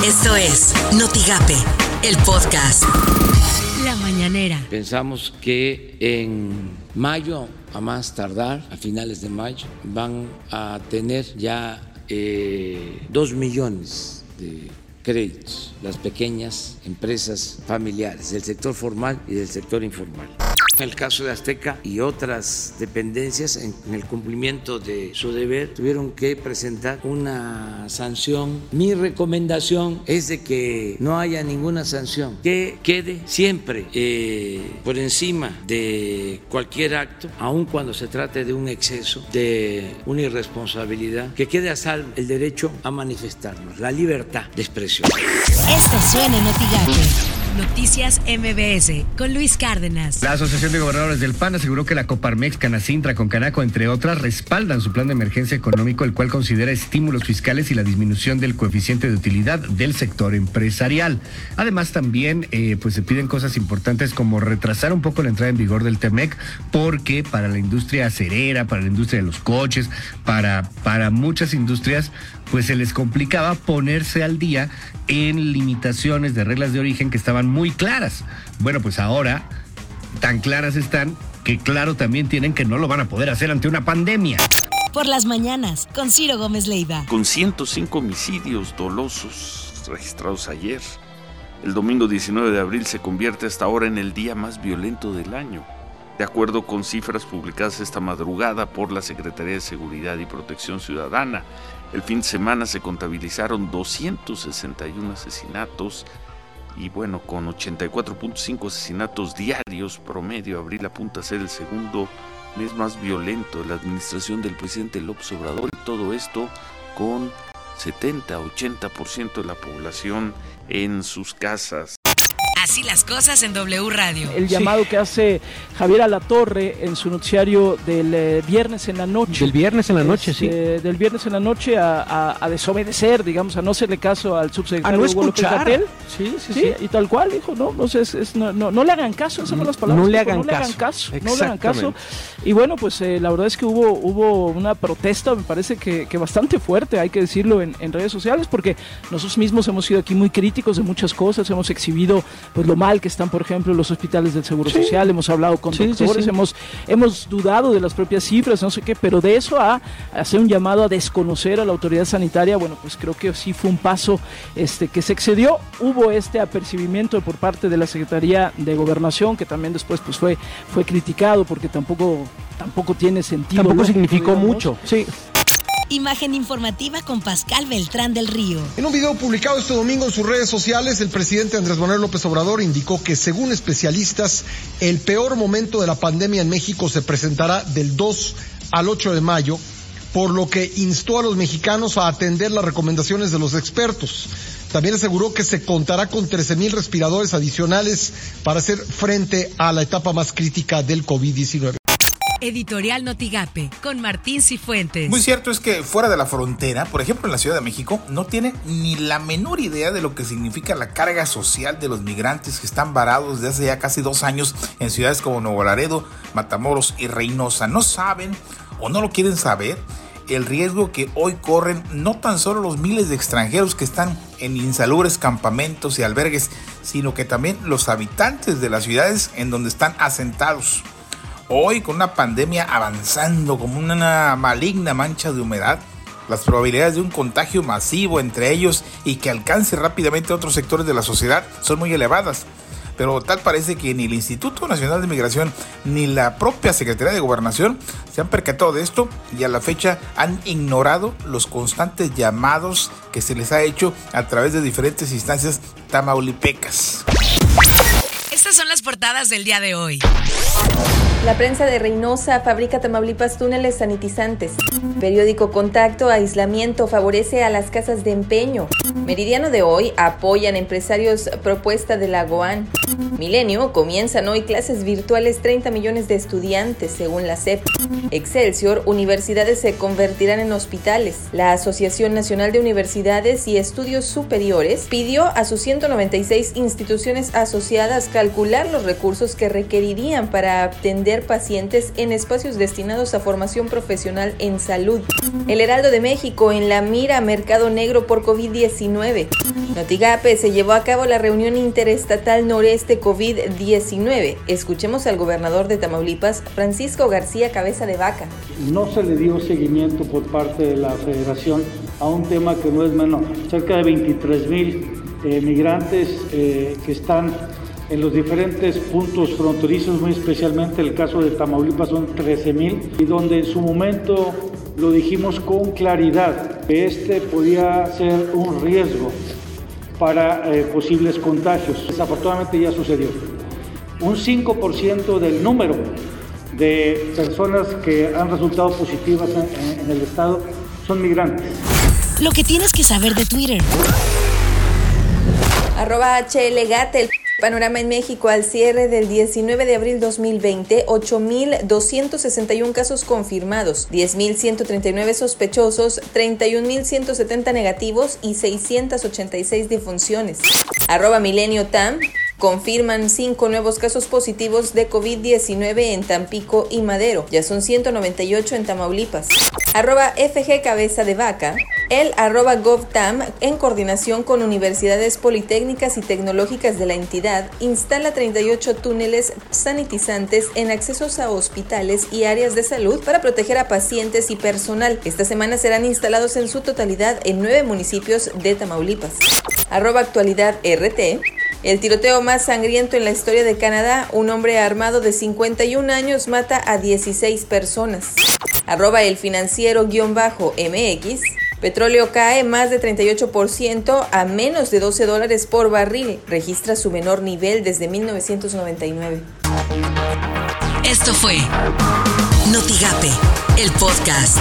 Esto es Notigape, el podcast. La mañanera. Pensamos que en mayo, a más tardar, a finales de mayo, van a tener ya eh, dos millones de créditos las pequeñas empresas familiares del sector formal y del sector informal. El caso de Azteca y otras dependencias, en el cumplimiento de su deber, tuvieron que presentar una sanción. Mi recomendación es de que no haya ninguna sanción, que quede siempre eh, por encima de cualquier acto, aun cuando se trate de un exceso, de una irresponsabilidad, que quede a salvo el derecho a manifestarnos, la libertad de expresión. Esto suena en. Noticias MBS con Luis Cárdenas. La Asociación de Gobernadores del PAN aseguró que la Coparmex, Canacintra, Concanaco, entre otras, respaldan su plan de emergencia económico, el cual considera estímulos fiscales y la disminución del coeficiente de utilidad del sector empresarial. Además, también eh, pues se piden cosas importantes como retrasar un poco la entrada en vigor del TEMEC, porque para la industria acerera, para la industria de los coches, para, para muchas industrias, pues se les complicaba ponerse al día en limitaciones de reglas de origen que estaban muy claras. Bueno, pues ahora tan claras están que claro también tienen que no lo van a poder hacer ante una pandemia. Por las mañanas, con Ciro Gómez Leiva. Con 105 homicidios dolosos registrados ayer, el domingo 19 de abril se convierte hasta ahora en el día más violento del año. De acuerdo con cifras publicadas esta madrugada por la Secretaría de Seguridad y Protección Ciudadana, el fin de semana se contabilizaron 261 asesinatos y bueno, con 84.5 asesinatos diarios promedio, abril apunta a ser el segundo mes más violento de la administración del presidente López Obrador y todo esto con 70-80% de la población en sus casas. Así las cosas en W Radio. El llamado que hace Javier Alatorre en su noticiario del eh, viernes en la noche. Del viernes en la noche, sí. Este, del viernes en la noche a, a- a desobedecer, digamos, a no hacerle caso al subsecretario A no Hugo López escuchar. Sí, sí, Sí, sí. y tal cual, dijo, no, no, sé, es- es- no, no, no le hagan caso, esas son las palabras. No le dijo, hagan no le hagan caso. No le hagan caso. Exactamente. Y bueno, pues eh, la verdad es que hubo, hubo una protesta, me parece que, que bastante fuerte, hay que decirlo, en, en redes sociales, porque nosotros mismos hemos sido aquí muy críticos de muchas cosas, hemos exhibido pues lo mal que están, por ejemplo, los hospitales del Seguro Social, hemos hablado con Sí, sí, doctores, sí. hemos, hemos dudado de las propias cifras, no sé qué, pero de eso a hacer un llamado a desconocer a la autoridad sanitaria, bueno, pues creo que sí fue un paso este, que se excedió. Hubo este apercibimiento por parte de la Secretaría de Gobernación, que también después pues fue, fue criticado porque tampoco, tampoco tiene sentido. Tampoco lógico, significó digamos. mucho. Sí. Imagen informativa con Pascal Beltrán del Río. En un video publicado este domingo en sus redes sociales, el presidente Andrés Manuel López Obrador indicó que según especialistas, el peor momento de la pandemia en México se presentará del 2 al 8 de mayo, por lo que instó a los mexicanos a atender las recomendaciones de los expertos. También aseguró que se contará con 13 mil respiradores adicionales para hacer frente a la etapa más crítica del COVID-19. Editorial Notigape con Martín Cifuentes. Muy cierto es que fuera de la frontera, por ejemplo en la Ciudad de México, no tiene ni la menor idea de lo que significa la carga social de los migrantes que están varados desde hace ya casi dos años en ciudades como Nuevo Laredo, Matamoros y Reynosa. No saben o no lo quieren saber el riesgo que hoy corren no tan solo los miles de extranjeros que están en insalubres campamentos y albergues, sino que también los habitantes de las ciudades en donde están asentados. Hoy, con una pandemia avanzando como una maligna mancha de humedad, las probabilidades de un contagio masivo entre ellos y que alcance rápidamente otros sectores de la sociedad son muy elevadas. Pero tal parece que ni el Instituto Nacional de Migración ni la propia Secretaría de Gobernación se han percatado de esto y a la fecha han ignorado los constantes llamados que se les ha hecho a través de diferentes instancias tamaulipecas. Son las portadas del día de hoy. La prensa de Reynosa fabrica Tamaulipas túneles sanitizantes. Periódico Contacto, aislamiento favorece a las casas de empeño. Meridiano de hoy, apoyan empresarios propuesta de la GOAN. Milenio, comienzan hoy clases virtuales 30 millones de estudiantes, según la CEP. Excelsior, universidades se convertirán en hospitales. La Asociación Nacional de Universidades y Estudios Superiores pidió a sus 196 instituciones asociadas calcular los recursos que requerirían para atender pacientes en espacios destinados a formación profesional en salud. El Heraldo de México en la mira mercado negro por COVID-19. Notigape se llevó a cabo la reunión interestatal noreste COVID-19. Escuchemos al gobernador de Tamaulipas, Francisco García Cabeza de Vaca. No se le dio seguimiento por parte de la federación a un tema que no es menor. Cerca de 23 mil eh, migrantes eh, que están en los diferentes puntos fronterizos, muy especialmente el caso de Tamaulipas son 13 mil, y donde en su momento lo dijimos con claridad que este podía ser un riesgo para eh, posibles contagios. Desafortunadamente ya sucedió. Un 5% del número de personas que han resultado positivas en, en el estado son migrantes. Lo que tienes que saber de Twitter. Arroba HL Gatel. Panorama en México al cierre del 19 de abril 2020, 8.261 casos confirmados, 10.139 sospechosos, 31.170 negativos y 686 defunciones. Arroba Milenio Tam. Confirman cinco nuevos casos positivos de COVID-19 en Tampico y Madero. Ya son 198 en Tamaulipas. Arroba FG Cabeza de Vaca. El arroba GovTam, en coordinación con universidades politécnicas y tecnológicas de la entidad, instala 38 túneles sanitizantes en accesos a hospitales y áreas de salud para proteger a pacientes y personal. Esta semana serán instalados en su totalidad en nueve municipios de Tamaulipas. Arroba actualidad RT. El tiroteo más sangriento en la historia de Canadá, un hombre armado de 51 años mata a 16 personas. Arroba el financiero guion bajo MX. Petróleo cae más de 38% a menos de 12 dólares por barril. Registra su menor nivel desde 1999. Esto fue Notigape, el podcast.